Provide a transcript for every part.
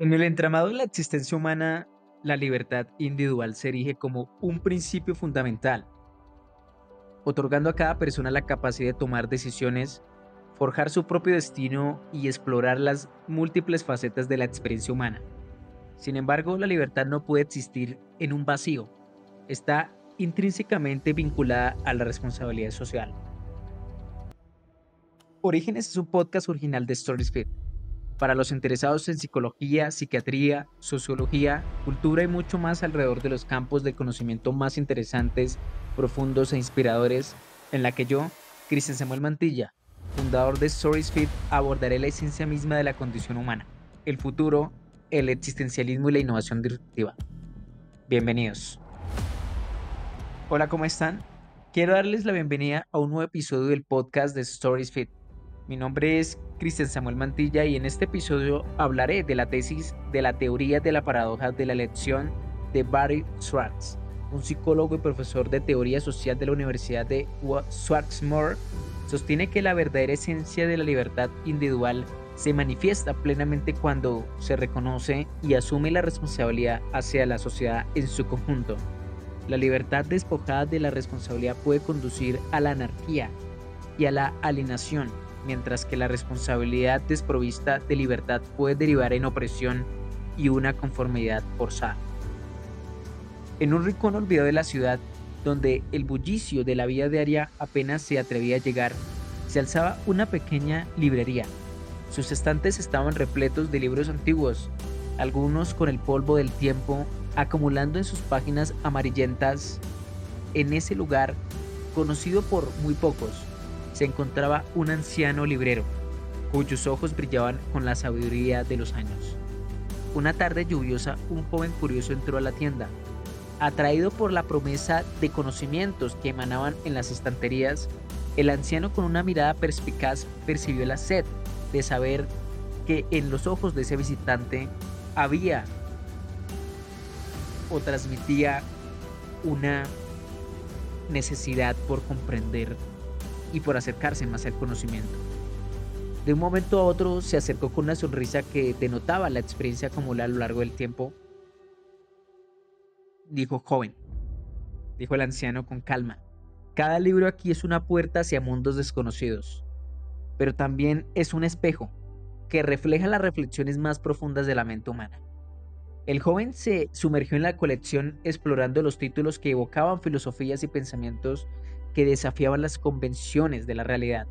En el entramado de la existencia humana, la libertad individual se erige como un principio fundamental, otorgando a cada persona la capacidad de tomar decisiones, forjar su propio destino y explorar las múltiples facetas de la experiencia humana. Sin embargo, la libertad no puede existir en un vacío. Está intrínsecamente vinculada a la responsabilidad social. Orígenes es un podcast original de StorySfit para los interesados en psicología, psiquiatría, sociología, cultura y mucho más alrededor de los campos de conocimiento más interesantes, profundos e inspiradores, en la que yo, Cristian Samuel Mantilla, fundador de StorySfit, abordaré la esencia misma de la condición humana, el futuro, el existencialismo y la innovación disruptiva. Bienvenidos. Hola, ¿cómo están? Quiero darles la bienvenida a un nuevo episodio del podcast de StorySfit mi nombre es Cristian Samuel Mantilla y en este episodio hablaré de la tesis de la teoría de la paradoja de la elección de Barry Schwartz, un psicólogo y profesor de teoría social de la Universidad de Swarthmore. Sostiene que la verdadera esencia de la libertad individual se manifiesta plenamente cuando se reconoce y asume la responsabilidad hacia la sociedad en su conjunto. La libertad despojada de la responsabilidad puede conducir a la anarquía y a la alienación mientras que la responsabilidad desprovista de libertad puede derivar en opresión y una conformidad forzada. En un rincón olvidado de la ciudad, donde el bullicio de la vida diaria apenas se atrevía a llegar, se alzaba una pequeña librería. Sus estantes estaban repletos de libros antiguos, algunos con el polvo del tiempo acumulando en sus páginas amarillentas. En ese lugar, conocido por muy pocos, se encontraba un anciano librero, cuyos ojos brillaban con la sabiduría de los años. Una tarde lluviosa, un joven curioso entró a la tienda. Atraído por la promesa de conocimientos que emanaban en las estanterías, el anciano con una mirada perspicaz percibió la sed de saber que en los ojos de ese visitante había o transmitía una necesidad por comprender y por acercarse más al conocimiento. De un momento a otro se acercó con una sonrisa que denotaba la experiencia acumulada a lo largo del tiempo. Dijo, joven, dijo el anciano con calma, cada libro aquí es una puerta hacia mundos desconocidos, pero también es un espejo que refleja las reflexiones más profundas de la mente humana. El joven se sumergió en la colección explorando los títulos que evocaban filosofías y pensamientos que desafiaban las convenciones de la realidad.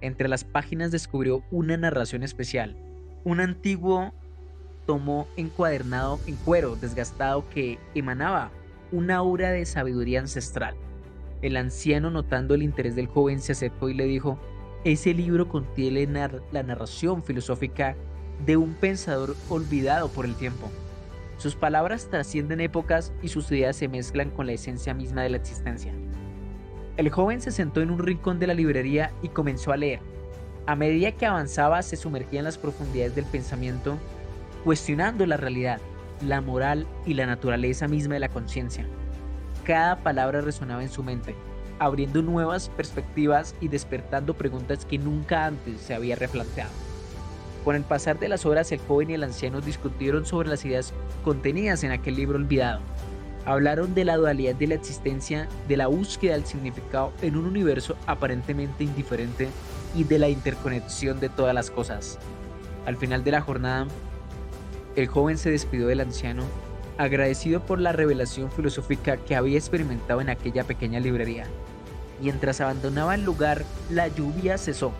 Entre las páginas descubrió una narración especial, un antiguo tomo encuadernado en cuero desgastado que emanaba una aura de sabiduría ancestral. El anciano, notando el interés del joven, se acercó y le dijo, ese libro contiene la narración filosófica de un pensador olvidado por el tiempo. Sus palabras trascienden épocas y sus ideas se mezclan con la esencia misma de la existencia. El joven se sentó en un rincón de la librería y comenzó a leer. A medida que avanzaba se sumergía en las profundidades del pensamiento, cuestionando la realidad, la moral y la naturaleza misma de la conciencia. Cada palabra resonaba en su mente, abriendo nuevas perspectivas y despertando preguntas que nunca antes se había replanteado. Con el pasar de las horas el joven y el anciano discutieron sobre las ideas contenidas en aquel libro olvidado Hablaron de la dualidad de la existencia, de la búsqueda del significado en un universo aparentemente indiferente y de la interconexión de todas las cosas. Al final de la jornada, el joven se despidió del anciano, agradecido por la revelación filosófica que había experimentado en aquella pequeña librería. Mientras abandonaba el lugar, la lluvia cesó,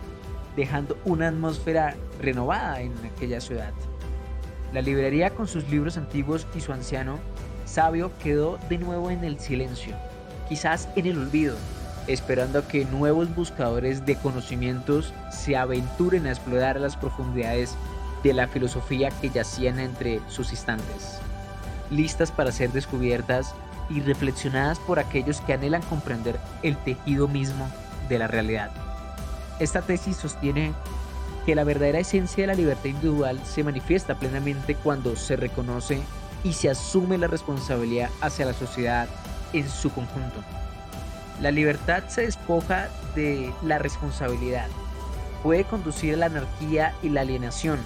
dejando una atmósfera renovada en aquella ciudad. La librería con sus libros antiguos y su anciano Sabio quedó de nuevo en el silencio, quizás en el olvido, esperando a que nuevos buscadores de conocimientos se aventuren a explorar las profundidades de la filosofía que yacían entre sus instantes, listas para ser descubiertas y reflexionadas por aquellos que anhelan comprender el tejido mismo de la realidad. Esta tesis sostiene que la verdadera esencia de la libertad individual se manifiesta plenamente cuando se reconoce y se asume la responsabilidad hacia la sociedad en su conjunto. La libertad se despoja de la responsabilidad. Puede conducir a la anarquía y la alienación,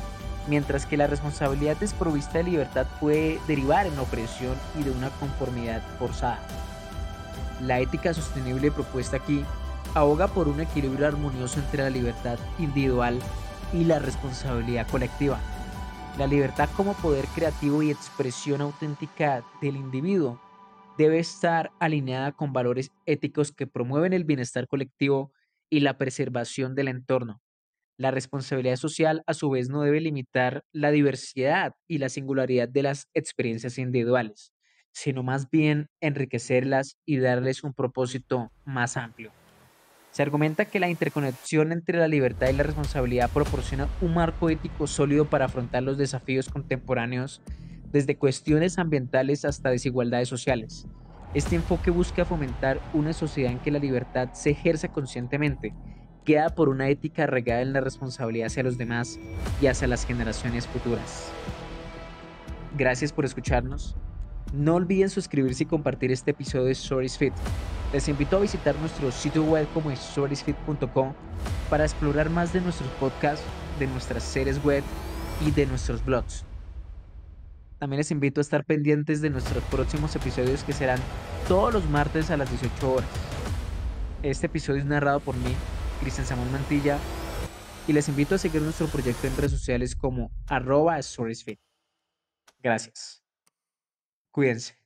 mientras que la responsabilidad desprovista de libertad puede derivar en opresión y de una conformidad forzada. La ética sostenible propuesta aquí aboga por un equilibrio armonioso entre la libertad individual y la responsabilidad colectiva. La libertad como poder creativo y expresión auténtica del individuo debe estar alineada con valores éticos que promueven el bienestar colectivo y la preservación del entorno. La responsabilidad social, a su vez, no debe limitar la diversidad y la singularidad de las experiencias individuales, sino más bien enriquecerlas y darles un propósito más amplio. Se argumenta que la interconexión entre la libertad y la responsabilidad proporciona un marco ético sólido para afrontar los desafíos contemporáneos, desde cuestiones ambientales hasta desigualdades sociales. Este enfoque busca fomentar una sociedad en que la libertad se ejerza conscientemente, guiada por una ética arraigada en la responsabilidad hacia los demás y hacia las generaciones futuras. Gracias por escucharnos. No olviden suscribirse y compartir este episodio de Stories Fit. Les invito a visitar nuestro sitio web como storiesfit.com para explorar más de nuestros podcasts, de nuestras series web y de nuestros blogs. También les invito a estar pendientes de nuestros próximos episodios que serán todos los martes a las 18 horas. Este episodio es narrado por mí, Cristian Samuel Mantilla, y les invito a seguir nuestro proyecto en redes sociales como arroba storiesfit. Gracias. Cuídense.